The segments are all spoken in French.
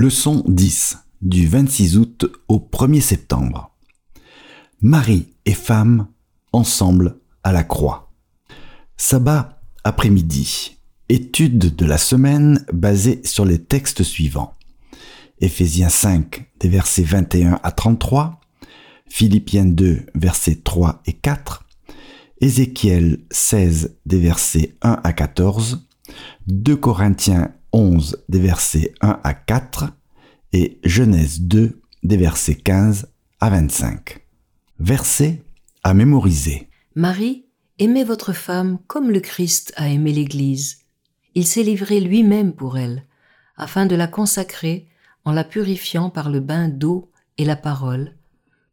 Leçon 10 du 26 août au 1er septembre. Marie et femme ensemble à la croix. Sabbat après-midi. Étude de la semaine basée sur les textes suivants. Éphésiens 5 des versets 21 à 33, Philippiens 2 versets 3 et 4, Ézéchiel 16 des versets 1 à 14, 2 Corinthiens 11 des versets 1 à 4 et Genèse 2 des versets 15 à 25. Versets à mémoriser. Marie, aimez votre femme comme le Christ a aimé l'Église. Il s'est livré lui-même pour elle, afin de la consacrer en la purifiant par le bain d'eau et la parole,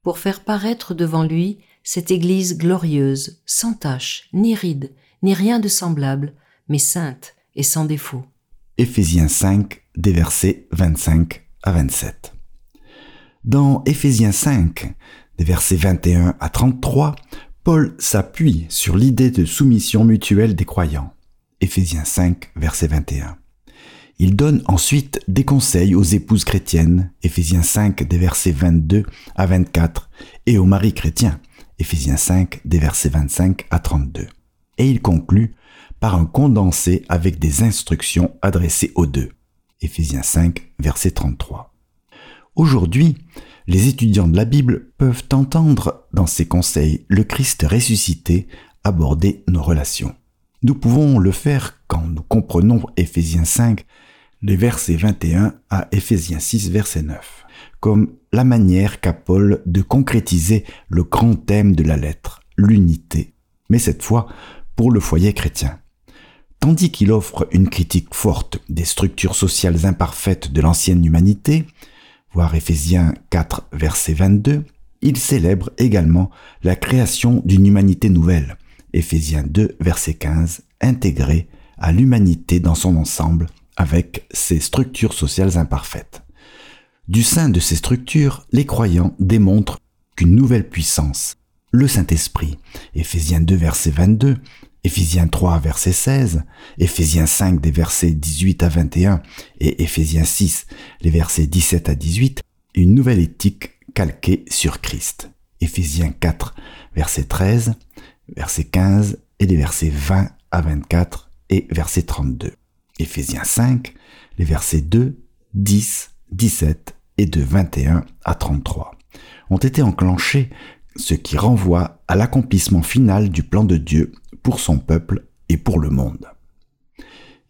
pour faire paraître devant lui cette Église glorieuse, sans tache, ni ride, ni rien de semblable, mais sainte et sans défaut. Éphésiens 5, des versets 25 à 27. Dans Éphésiens 5, des versets 21 à 33, Paul s'appuie sur l'idée de soumission mutuelle des croyants. Éphésiens 5, verset 21. Il donne ensuite des conseils aux épouses chrétiennes, Éphésiens 5, des versets 22 à 24, et aux maris chrétiens, Éphésiens 5, des versets 25 à 32. Et il conclut par un condensé avec des instructions adressées aux deux. Éphésiens 5, verset 33. Aujourd'hui, les étudiants de la Bible peuvent entendre dans ces conseils le Christ ressuscité aborder nos relations. Nous pouvons le faire quand nous comprenons Éphésiens 5, les versets 21 à Éphésiens 6, verset 9, comme la manière qu'a Paul de concrétiser le grand thème de la lettre, l'unité, mais cette fois pour le foyer chrétien. Tandis qu'il offre une critique forte des structures sociales imparfaites de l'ancienne humanité, voir Éphésiens 4 verset 22, il célèbre également la création d'une humanité nouvelle, Éphésiens 2 verset 15, intégrée à l'humanité dans son ensemble avec ses structures sociales imparfaites. Du sein de ces structures, les croyants démontrent qu'une nouvelle puissance, le Saint-Esprit, Éphésiens 2 verset 22, Éphésiens 3 verset 16, Éphésiens 5 des versets 18 à 21 et Éphésiens 6 les versets 17 à 18, une nouvelle éthique calquée sur Christ. Éphésiens 4 verset 13, verset 15 et les versets 20 à 24 et verset 32. Éphésiens 5 les versets 2, 10, 17 et de 21 à 33 ont été enclenchés ce qui renvoie à l'accomplissement final du plan de Dieu pour son peuple et pour le monde.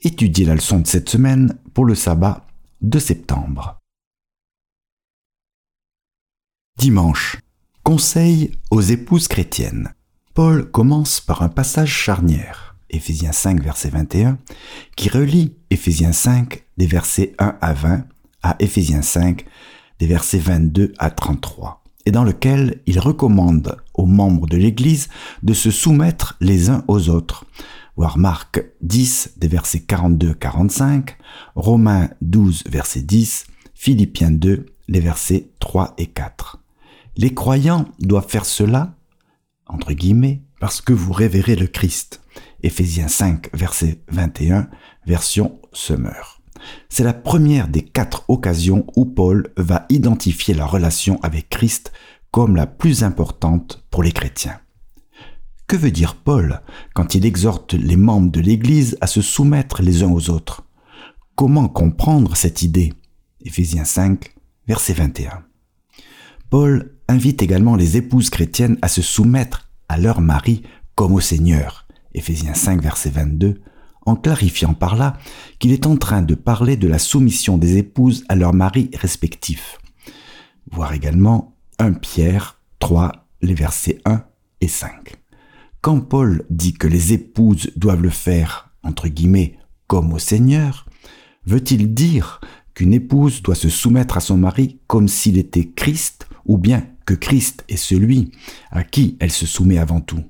Étudiez la leçon de cette semaine pour le sabbat de septembre. Dimanche. Conseil aux épouses chrétiennes. Paul commence par un passage charnière, Éphésiens 5 verset 21, qui relie Éphésiens 5 des versets 1 à 20 à Éphésiens 5 des versets 22 à 33 et dans lequel il recommande aux membres de l'Église de se soumettre les uns aux autres. Voir Marc 10 des versets 42-45, Romains 12 verset 10, Philippiens 2 les versets 3 et 4. Les croyants doivent faire cela, entre guillemets, parce que vous révérez le Christ. Éphésiens 5 verset 21, version Summer. C'est la première des quatre occasions où Paul va identifier la relation avec Christ comme la plus importante pour les chrétiens. Que veut dire Paul quand il exhorte les membres de l'Église à se soumettre les uns aux autres? Comment comprendre cette idée? Éphésiens 5, verset 21. Paul invite également les épouses chrétiennes à se soumettre à leur mari comme au Seigneur. Éphésiens 5, verset 22 en clarifiant par là qu'il est en train de parler de la soumission des épouses à leurs maris respectifs. Voir également 1 Pierre 3, les versets 1 et 5. Quand Paul dit que les épouses doivent le faire, entre guillemets, comme au Seigneur, veut-il dire qu'une épouse doit se soumettre à son mari comme s'il était Christ, ou bien que Christ est celui à qui elle se soumet avant tout?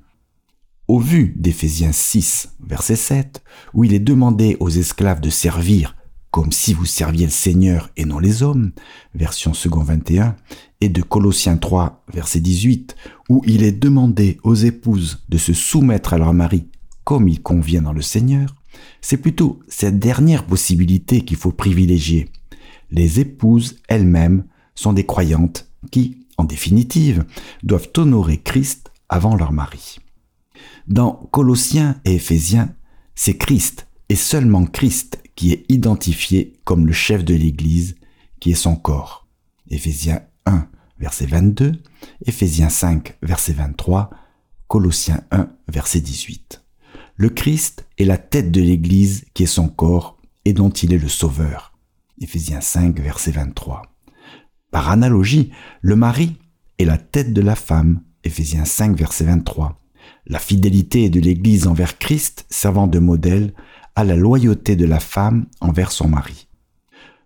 Au vu d'Éphésiens 6, verset 7, où il est demandé aux esclaves de servir comme si vous serviez le Seigneur et non les hommes, version second 21, et de Colossiens 3, verset 18, où il est demandé aux épouses de se soumettre à leur mari comme il convient dans le Seigneur, c'est plutôt cette dernière possibilité qu'il faut privilégier. Les épouses elles-mêmes sont des croyantes qui, en définitive, doivent honorer Christ avant leur mari. Dans Colossiens et Éphésiens, c'est Christ et seulement Christ qui est identifié comme le chef de l'Église, qui est son corps. Éphésiens 1, verset 22, Éphésiens 5, verset 23, Colossiens 1, verset 18. Le Christ est la tête de l'Église qui est son corps et dont il est le sauveur. Éphésiens 5, verset 23. Par analogie, le mari est la tête de la femme. Éphésiens 5, verset 23. La fidélité de l'Église envers Christ servant de modèle à la loyauté de la femme envers son mari.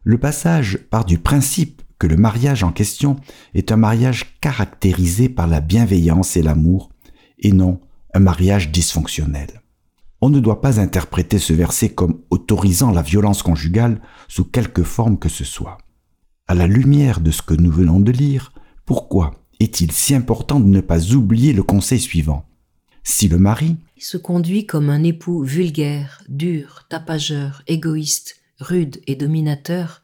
Le passage part du principe que le mariage en question est un mariage caractérisé par la bienveillance et l'amour, et non un mariage dysfonctionnel. On ne doit pas interpréter ce verset comme autorisant la violence conjugale sous quelque forme que ce soit. À la lumière de ce que nous venons de lire, pourquoi est-il si important de ne pas oublier le conseil suivant? Si le mari se conduit comme un époux vulgaire, dur, tapageur, égoïste, rude et dominateur,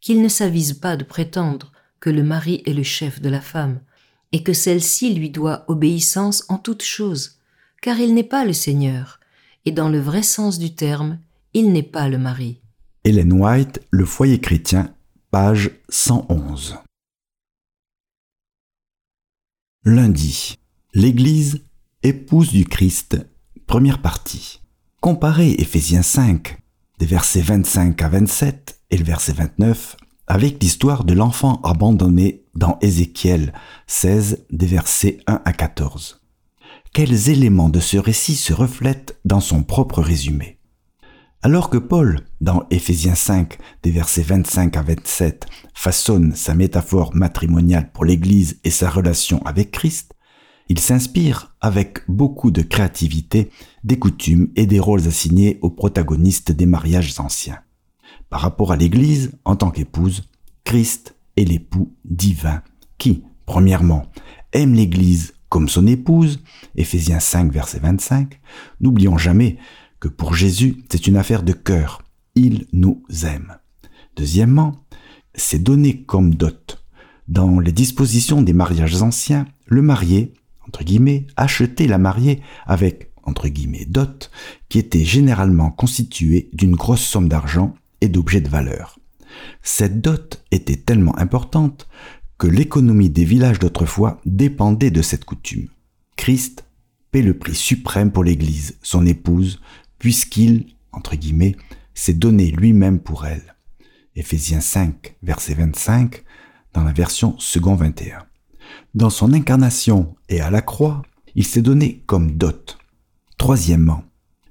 qu'il ne s'avise pas de prétendre que le mari est le chef de la femme, et que celle-ci lui doit obéissance en toutes choses, car il n'est pas le Seigneur, et dans le vrai sens du terme, il n'est pas le mari. Hélène White, Le foyer chrétien, page 111. Lundi. L'Église, épouse du Christ, première partie. Comparez Éphésiens 5, des versets 25 à 27 et le verset 29 avec l'histoire de l'enfant abandonné dans Ézéchiel 16 des versets 1 à 14. Quels éléments de ce récit se reflètent dans son propre résumé? Alors que Paul, dans Éphésiens 5 des versets 25 à 27, façonne sa métaphore matrimoniale pour l'Église et sa relation avec Christ, il s'inspire avec beaucoup de créativité des coutumes et des rôles assignés aux protagonistes des mariages anciens. Par rapport à l'Église, en tant qu'épouse, Christ est l'époux divin qui, premièrement, aime l'Église comme son épouse, Éphésiens 5, verset 25. N'oublions jamais que pour Jésus, c'est une affaire de cœur. Il nous aime. Deuxièmement, c'est donné comme dot. Dans les dispositions des mariages anciens, le marié entre acheter la mariée avec, entre guillemets, dot, qui était généralement constituée d'une grosse somme d'argent et d'objets de valeur. Cette dot était tellement importante que l'économie des villages d'autrefois dépendait de cette coutume. Christ paie le prix suprême pour l'Église, son épouse, puisqu'il, entre guillemets, s'est donné lui-même pour elle. Éphésiens 5, verset 25, dans la version second 21. Dans son incarnation et à la croix, il s'est donné comme dot. Troisièmement,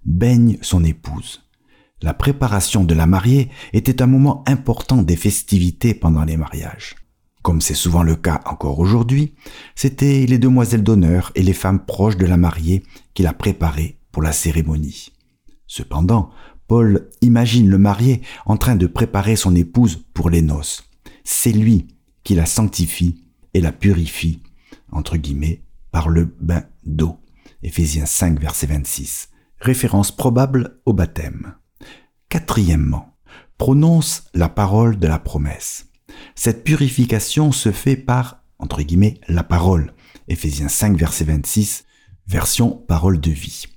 baigne son épouse. La préparation de la mariée était un moment important des festivités pendant les mariages. Comme c'est souvent le cas encore aujourd'hui, c'était les demoiselles d'honneur et les femmes proches de la mariée qui la préparaient pour la cérémonie. Cependant, Paul imagine le marié en train de préparer son épouse pour les noces. C'est lui qui la sanctifie et la purifie, entre guillemets, par le bain d'eau. Éphésiens 5, verset 26. Référence probable au baptême. Quatrièmement, prononce la parole de la promesse. Cette purification se fait par, entre guillemets, la parole. Éphésiens 5, verset 26, version parole de vie.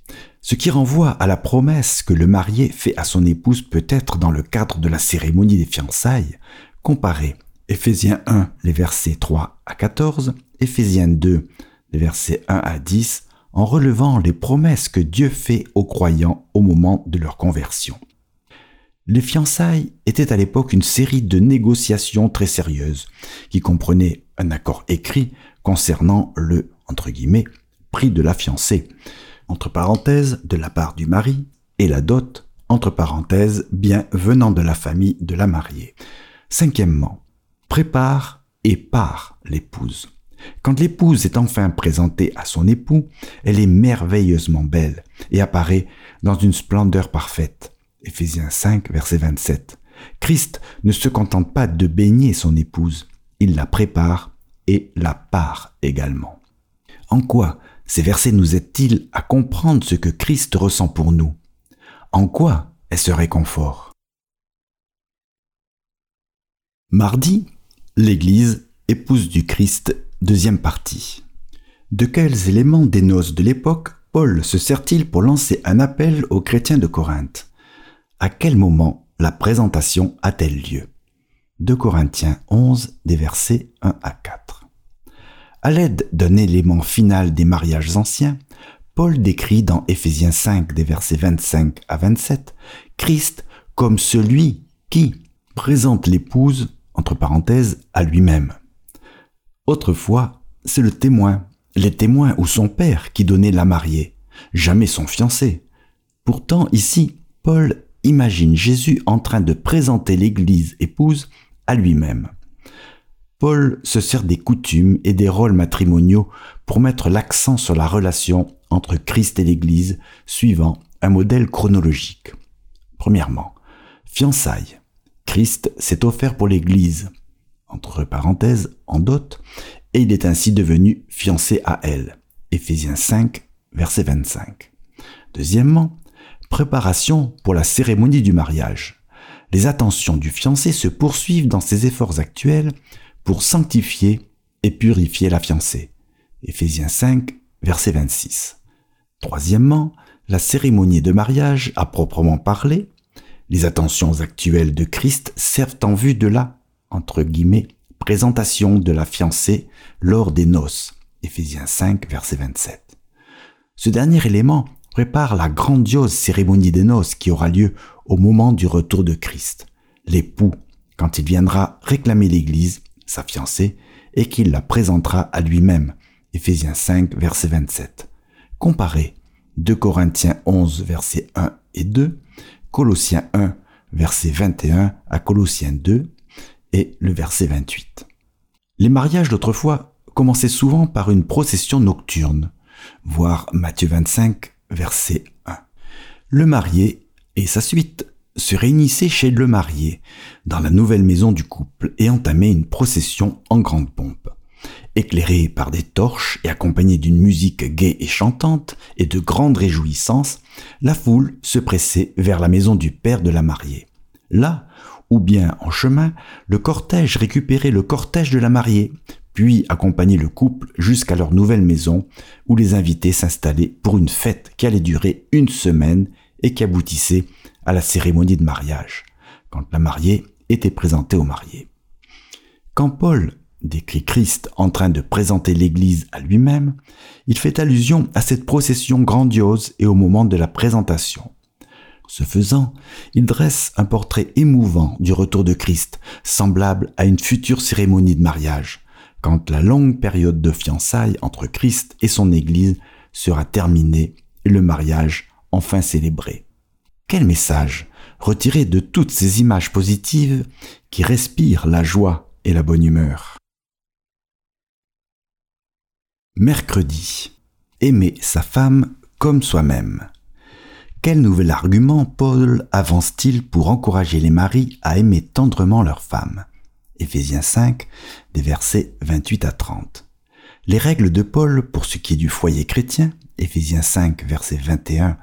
Ce qui renvoie à la promesse que le marié fait à son épouse peut-être dans le cadre de la cérémonie des fiançailles, comparée Éphésiens 1, les versets 3 à 14, Éphésiens 2, les versets 1 à 10, en relevant les promesses que Dieu fait aux croyants au moment de leur conversion. Les fiançailles étaient à l'époque une série de négociations très sérieuses, qui comprenaient un accord écrit concernant le, prix de la fiancée, entre parenthèses, de la part du mari, et la dot, entre parenthèses, bien venant de la famille de la mariée. Cinquièmement, prépare et part l'épouse. Quand l'épouse est enfin présentée à son époux, elle est merveilleusement belle et apparaît dans une splendeur parfaite. Éphésiens 5, verset 27. Christ ne se contente pas de baigner son épouse, il la prépare et la part également. En quoi ces versets nous aident-ils à comprendre ce que Christ ressent pour nous? En quoi est ce réconfort? Mardi, l'Église, épouse du Christ, deuxième partie. De quels éléments des noces de l'époque Paul se sert-il pour lancer un appel aux chrétiens de Corinthe? À quel moment la présentation a-t-elle lieu? 2 Corinthiens 11, des versets 1 à 4. À l'aide d'un élément final des mariages anciens, Paul décrit dans Éphésiens 5, des versets 25 à 27, Christ comme celui qui présente l'épouse entre parenthèses, à lui-même. Autrefois, c'est le témoin, les témoins ou son père qui donnait la mariée, jamais son fiancé. Pourtant, ici, Paul imagine Jésus en train de présenter l'Église épouse à lui-même. Paul se sert des coutumes et des rôles matrimoniaux pour mettre l'accent sur la relation entre Christ et l'Église suivant un modèle chronologique. Premièrement, fiançailles. Christ s'est offert pour l'Église, entre parenthèses, en dot, et il est ainsi devenu fiancé à elle. Éphésiens 5, verset 25. Deuxièmement, préparation pour la cérémonie du mariage. Les attentions du fiancé se poursuivent dans ses efforts actuels pour sanctifier et purifier la fiancée. Éphésiens 5, verset 26. Troisièmement, la cérémonie de mariage à proprement parler les attentions actuelles de Christ servent en vue de la, entre guillemets, présentation de la fiancée lors des noces. Éphésiens 5, verset 27. Ce dernier élément prépare la grandiose cérémonie des noces qui aura lieu au moment du retour de Christ. L'époux, quand il viendra réclamer l'Église, sa fiancée, et qu'il la présentera à lui-même. Éphésiens 5, verset 27. Comparez 2 Corinthiens 11, verset 1 et 2, Colossiens 1, verset 21 à Colossiens 2 et le verset 28. Les mariages d'autrefois commençaient souvent par une procession nocturne, voir Matthieu 25, verset 1. Le marié et sa suite se réunissaient chez le marié, dans la nouvelle maison du couple, et entamaient une procession en grande pompe. Éclairée par des torches et accompagnée d'une musique gaie et chantante et de grandes réjouissances, la foule se pressait vers la maison du père de la mariée. Là, ou bien en chemin, le cortège récupérait le cortège de la mariée, puis accompagnait le couple jusqu'à leur nouvelle maison, où les invités s'installaient pour une fête qui allait durer une semaine et qui aboutissait à la cérémonie de mariage, quand la mariée était présentée au marié. Quand Paul décrit Christ en train de présenter l'Église à lui-même, il fait allusion à cette procession grandiose et au moment de la présentation. Ce faisant, il dresse un portrait émouvant du retour de Christ, semblable à une future cérémonie de mariage, quand la longue période de fiançailles entre Christ et son Église sera terminée et le mariage enfin célébré. Quel message retiré de toutes ces images positives qui respirent la joie et la bonne humeur? Mercredi. Aimer sa femme comme soi-même. Quel nouvel argument Paul avance-t-il pour encourager les maris à aimer tendrement leur femme? Éphésiens 5, des versets 28 à 30. Les règles de Paul pour ce qui est du foyer chrétien, Éphésiens 5, verset 21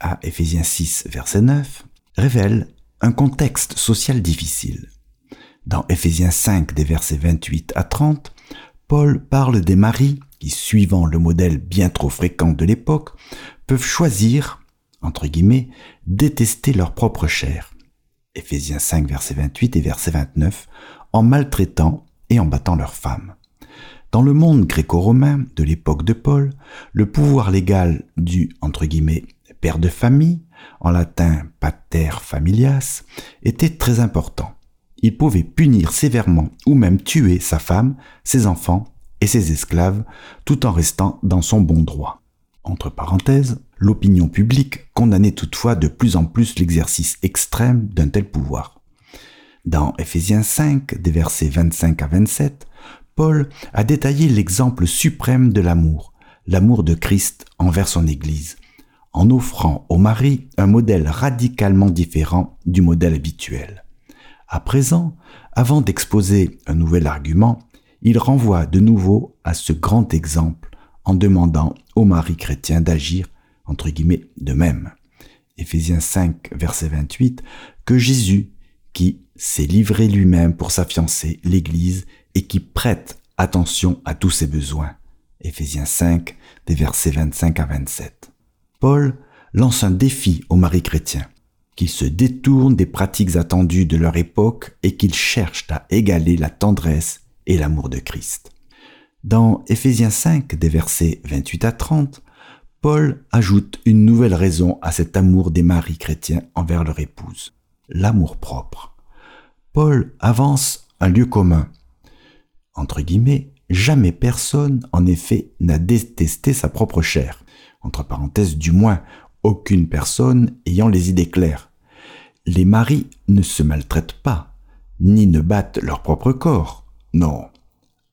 à Éphésiens 6, verset 9, révèlent un contexte social difficile. Dans Éphésiens 5, des versets 28 à 30, Paul parle des maris qui, suivant le modèle bien trop fréquent de l'époque, peuvent choisir, entre guillemets, détester leur propre chair. Éphésiens 5, verset 28 et verset 29, en maltraitant et en battant leurs femmes. Dans le monde gréco-romain de l'époque de Paul, le pouvoir légal du, entre guillemets, père de famille, en latin pater familias, était très important. Il pouvait punir sévèrement ou même tuer sa femme, ses enfants et ses esclaves, tout en restant dans son bon droit. Entre parenthèses, l'opinion publique condamnait toutefois de plus en plus l'exercice extrême d'un tel pouvoir. Dans Ephésiens 5, des versets 25 à 27, Paul a détaillé l'exemple suprême de l'amour, l'amour de Christ envers son Église, en offrant au mari un modèle radicalement différent du modèle habituel. À présent, avant d'exposer un nouvel argument, il renvoie de nouveau à ce grand exemple en demandant au mari chrétien d'agir, entre guillemets, de même. Éphésiens 5, verset 28, que Jésus, qui, s'est livré lui-même pour sa fiancée, l'Église, et qui prête attention à tous ses besoins. Éphésiens 5, des versets 25 à 27. Paul lance un défi aux maris chrétiens, qu'ils se détournent des pratiques attendues de leur époque et qu'ils cherchent à égaler la tendresse l'amour de Christ. Dans Éphésiens 5, des versets 28 à 30, Paul ajoute une nouvelle raison à cet amour des maris chrétiens envers leur épouse, l'amour propre. Paul avance un lieu commun. Entre guillemets, jamais personne, en effet, n'a détesté sa propre chair. Entre parenthèses, du moins, aucune personne ayant les idées claires. Les maris ne se maltraitent pas, ni ne battent leur propre corps. Non.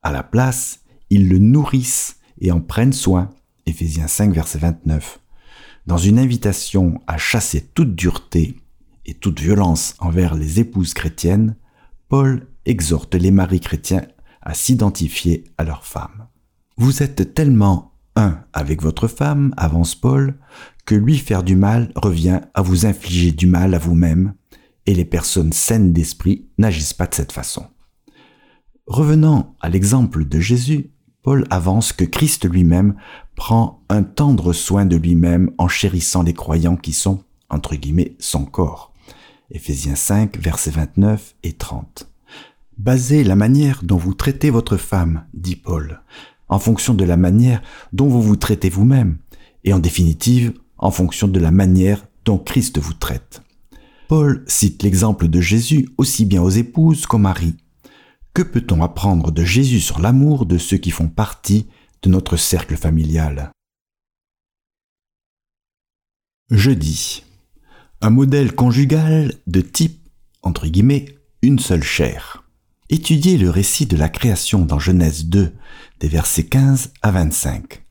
À la place, ils le nourrissent et en prennent soin. Éphésiens 5, verset 29. Dans une invitation à chasser toute dureté et toute violence envers les épouses chrétiennes, Paul exhorte les maris chrétiens à s'identifier à leur femme. Vous êtes tellement un avec votre femme, avance Paul, que lui faire du mal revient à vous infliger du mal à vous-même, et les personnes saines d'esprit n'agissent pas de cette façon. Revenant à l'exemple de Jésus, Paul avance que Christ lui-même prend un tendre soin de lui-même en chérissant les croyants qui sont, entre guillemets, son corps. Éphésiens 5, versets 29 et 30. Basez la manière dont vous traitez votre femme, dit Paul, en fonction de la manière dont vous vous traitez vous-même, et en définitive, en fonction de la manière dont Christ vous traite. Paul cite l'exemple de Jésus aussi bien aux épouses qu'aux maris. Que peut-on apprendre de Jésus sur l'amour de ceux qui font partie de notre cercle familial? Jeudi. Un modèle conjugal de type, entre guillemets, une seule chair. Étudiez le récit de la création dans Genèse 2, des versets 15 à 25.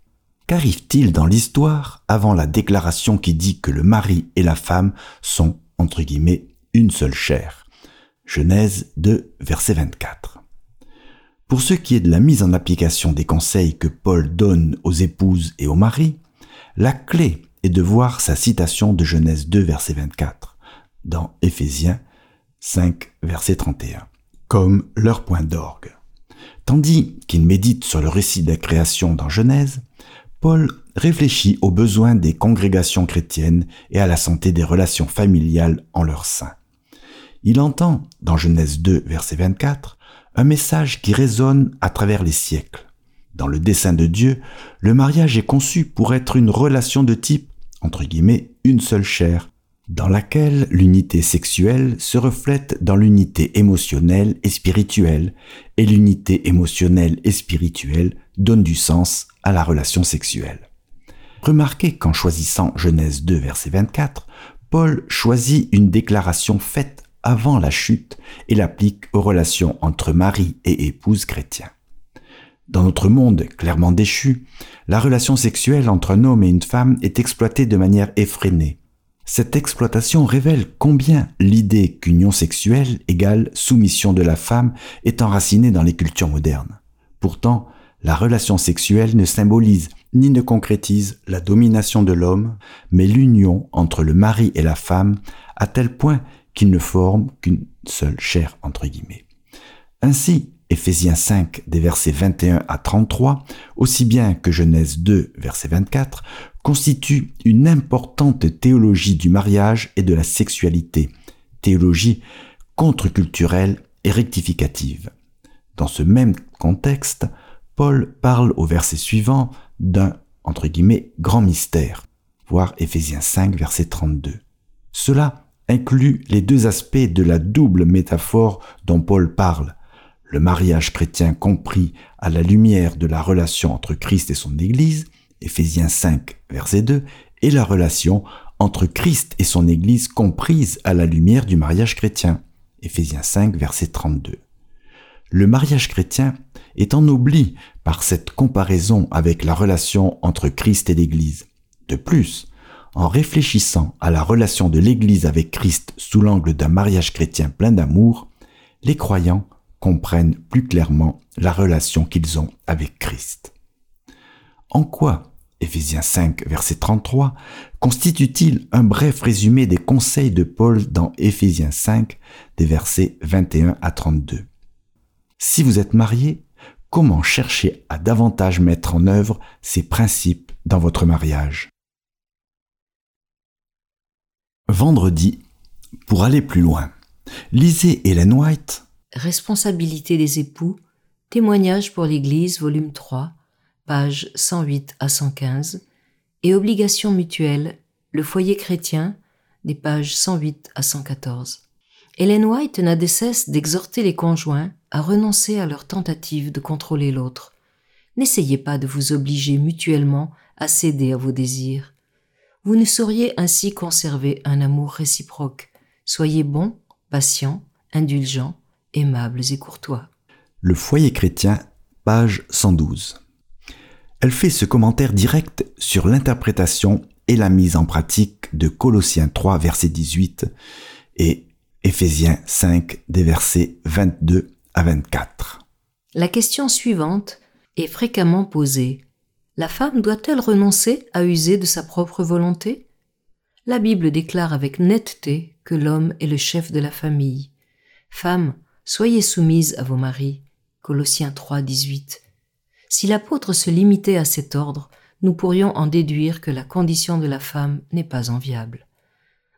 Qu'arrive-t-il dans l'histoire avant la déclaration qui dit que le mari et la femme sont, entre guillemets, une seule chair? Genèse 2, verset 24. Pour ce qui est de la mise en application des conseils que Paul donne aux épouses et aux maris, la clé est de voir sa citation de Genèse 2, verset 24, dans Éphésiens 5, verset 31, comme leur point d'orgue. Tandis qu'il médite sur le récit de la création dans Genèse, Paul réfléchit aux besoins des congrégations chrétiennes et à la santé des relations familiales en leur sein. Il entend, dans Genèse 2, verset 24, un message qui résonne à travers les siècles. Dans le dessein de Dieu, le mariage est conçu pour être une relation de type, entre guillemets, une seule chair, dans laquelle l'unité sexuelle se reflète dans l'unité émotionnelle et spirituelle, et l'unité émotionnelle et spirituelle donne du sens à la relation sexuelle. Remarquez qu'en choisissant Genèse 2, verset 24, Paul choisit une déclaration faite avant la chute et l'applique aux relations entre mari et épouse chrétiens. Dans notre monde clairement déchu, la relation sexuelle entre un homme et une femme est exploitée de manière effrénée. Cette exploitation révèle combien l'idée qu'union sexuelle égale soumission de la femme est enracinée dans les cultures modernes. Pourtant, la relation sexuelle ne symbolise ni ne concrétise la domination de l'homme, mais l'union entre le mari et la femme à tel point qu'ils ne forment qu'une seule chair, entre guillemets. Ainsi, Éphésiens 5 des versets 21 à 33, aussi bien que Genèse 2 verset 24, constitue une importante théologie du mariage et de la sexualité, théologie contre-culturelle et rectificative. Dans ce même contexte, Paul parle au verset suivant d'un, entre guillemets, grand mystère, voir Éphésiens 5 verset 32. Cela inclut les deux aspects de la double métaphore dont Paul parle, le mariage chrétien compris à la lumière de la relation entre Christ et son Église, Éphésiens 5, verset 2, et la relation entre Christ et son Église comprise à la lumière du mariage chrétien, Éphésiens 5, verset 32. Le mariage chrétien est en oubli par cette comparaison avec la relation entre Christ et l'Église. De plus, en réfléchissant à la relation de l'Église avec Christ sous l'angle d'un mariage chrétien plein d'amour, les croyants comprennent plus clairement la relation qu'ils ont avec Christ. En quoi Éphésiens 5, verset 33, constitue-t-il un bref résumé des conseils de Paul dans Éphésiens 5, des versets 21 à 32. Si vous êtes marié, comment chercher à davantage mettre en œuvre ces principes dans votre mariage? Vendredi, pour aller plus loin, lisez Helen White. Responsabilité des époux, témoignage pour l'Église, volume 3, pages 108 à 115, et obligations mutuelles, le foyer chrétien, des pages 108 à 114. Helen White n'a de cesse d'exhorter les conjoints à renoncer à leur tentative de contrôler l'autre. N'essayez pas de vous obliger mutuellement à céder à vos désirs. Vous ne sauriez ainsi conserver un amour réciproque. Soyez bons, patients, indulgents, aimables et courtois. Le foyer chrétien, page 112. Elle fait ce commentaire direct sur l'interprétation et la mise en pratique de Colossiens 3 verset 18 et Éphésiens 5 des versets 22 à 24. La question suivante est fréquemment posée. La femme doit-elle renoncer à user de sa propre volonté? La Bible déclare avec netteté que l'homme est le chef de la famille. Femmes, soyez soumises à vos maris. Colossiens 3, 18. Si l'apôtre se limitait à cet ordre, nous pourrions en déduire que la condition de la femme n'est pas enviable.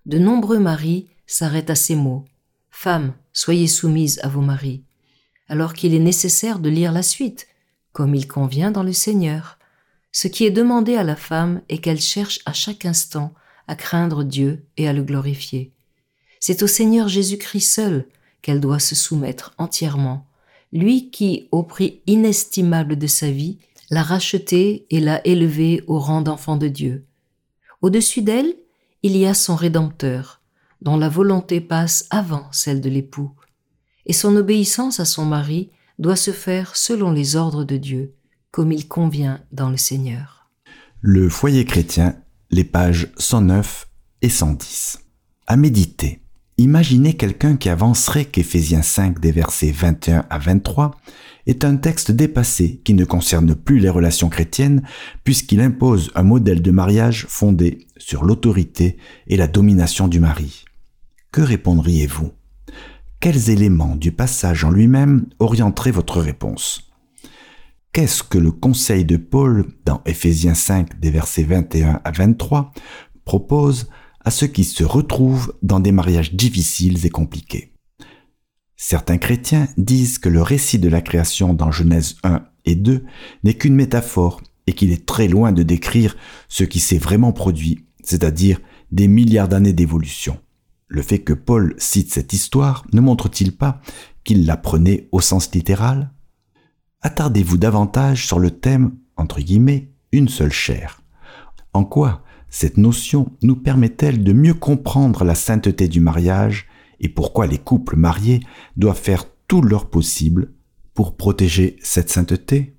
De nombreux maris s'arrêtent à ces mots. Femmes, soyez soumises à vos maris, alors qu'il est nécessaire de lire la suite, comme il convient dans le Seigneur. Ce qui est demandé à la femme est qu'elle cherche à chaque instant à craindre Dieu et à le glorifier. C'est au Seigneur Jésus-Christ seul qu'elle doit se soumettre entièrement, lui qui, au prix inestimable de sa vie, l'a rachetée et l'a élevée au rang d'enfant de Dieu. Au-dessus d'elle, il y a son Rédempteur, dont la volonté passe avant celle de l'époux, et son obéissance à son mari doit se faire selon les ordres de Dieu, comme il convient dans le Seigneur. Le foyer chrétien, les pages 109 et 110. À méditer. Imaginez quelqu'un qui avancerait qu'Éphésiens 5 des versets 21 à 23 est un texte dépassé qui ne concerne plus les relations chrétiennes puisqu'il impose un modèle de mariage fondé sur l'autorité et la domination du mari. Que répondriez-vous? Quels éléments du passage en lui-même orienteraient votre réponse? Qu'est-ce que le conseil de Paul dans Éphésiens 5 des versets 21 à 23 propose à ceux qui se retrouvent dans des mariages difficiles et compliqués? Certains chrétiens disent que le récit de la création dans Genèse 1 et 2 n'est qu'une métaphore et qu'il est très loin de décrire ce qui s'est vraiment produit, c'est-à-dire des milliards d'années d'évolution. Le fait que Paul cite cette histoire ne montre-t-il pas qu'il la prenait au sens littéral? Attardez-vous davantage sur le thème, entre guillemets, une seule chair. En quoi cette notion nous permet-elle de mieux comprendre la sainteté du mariage et pourquoi les couples mariés doivent faire tout leur possible pour protéger cette sainteté?